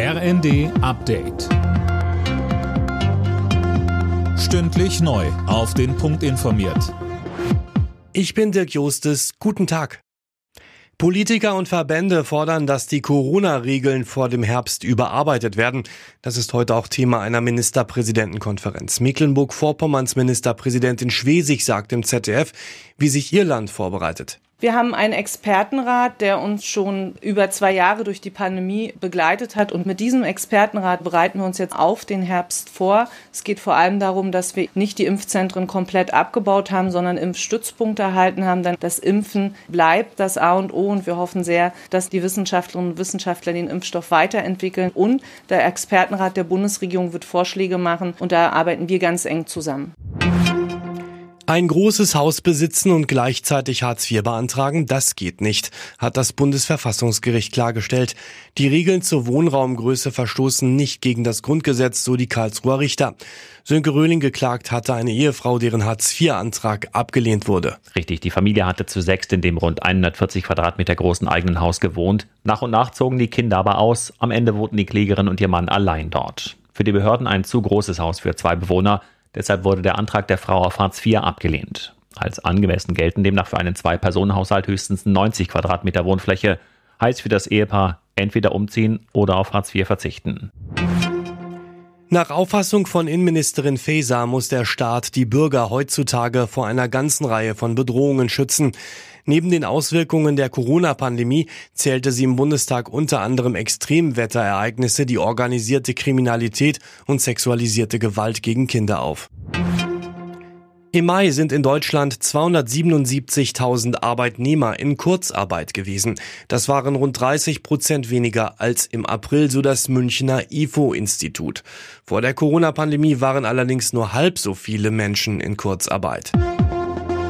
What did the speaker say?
RND Update. Stündlich neu. Auf den Punkt informiert. Ich bin Dirk Jostes. Guten Tag. Politiker und Verbände fordern, dass die Corona-Regeln vor dem Herbst überarbeitet werden. Das ist heute auch Thema einer Ministerpräsidentenkonferenz. Mecklenburg-Vorpommerns Ministerpräsidentin Schwesig sagt im ZDF, wie sich ihr Land vorbereitet. Wir haben einen Expertenrat, der uns schon über zwei Jahre durch die Pandemie begleitet hat. Und mit diesem Expertenrat bereiten wir uns jetzt auf den Herbst vor. Es geht vor allem darum, dass wir nicht die Impfzentren komplett abgebaut haben, sondern Impfstützpunkte erhalten haben. Denn das Impfen bleibt das A und O. Und wir hoffen sehr, dass die Wissenschaftlerinnen und Wissenschaftler den Impfstoff weiterentwickeln. Und der Expertenrat der Bundesregierung wird Vorschläge machen. Und da arbeiten wir ganz eng zusammen. Ein großes Haus besitzen und gleichzeitig Hartz IV beantragen, das geht nicht, hat das Bundesverfassungsgericht klargestellt. Die Regeln zur Wohnraumgröße verstoßen nicht gegen das Grundgesetz, so die Karlsruher Richter. Sönke Röhling geklagt hatte eine Ehefrau, deren Hartz-IV-Antrag abgelehnt wurde. Richtig, die Familie hatte zu sechst in dem rund 140 Quadratmeter großen eigenen Haus gewohnt. Nach und nach zogen die Kinder aber aus. Am Ende wohnten die Klägerin und ihr Mann allein dort. Für die Behörden ein zu großes Haus für zwei Bewohner. Deshalb wurde der Antrag der Frau auf Hartz IV abgelehnt. Als angemessen gelten demnach für einen Zwei-Personen-Haushalt höchstens 90 Quadratmeter Wohnfläche. Heißt für das Ehepaar entweder umziehen oder auf Hartz IV verzichten. Nach Auffassung von Innenministerin Faeser muss der Staat die Bürger heutzutage vor einer ganzen Reihe von Bedrohungen schützen. Neben den Auswirkungen der Corona-Pandemie zählte sie im Bundestag unter anderem Extremwetterereignisse, die organisierte Kriminalität und sexualisierte Gewalt gegen Kinder auf. Im Mai sind in Deutschland 277.000 Arbeitnehmer in Kurzarbeit gewesen. Das waren rund 30 Prozent weniger als im April, so das Münchner IFO-Institut. Vor der Corona-Pandemie waren allerdings nur halb so viele Menschen in Kurzarbeit.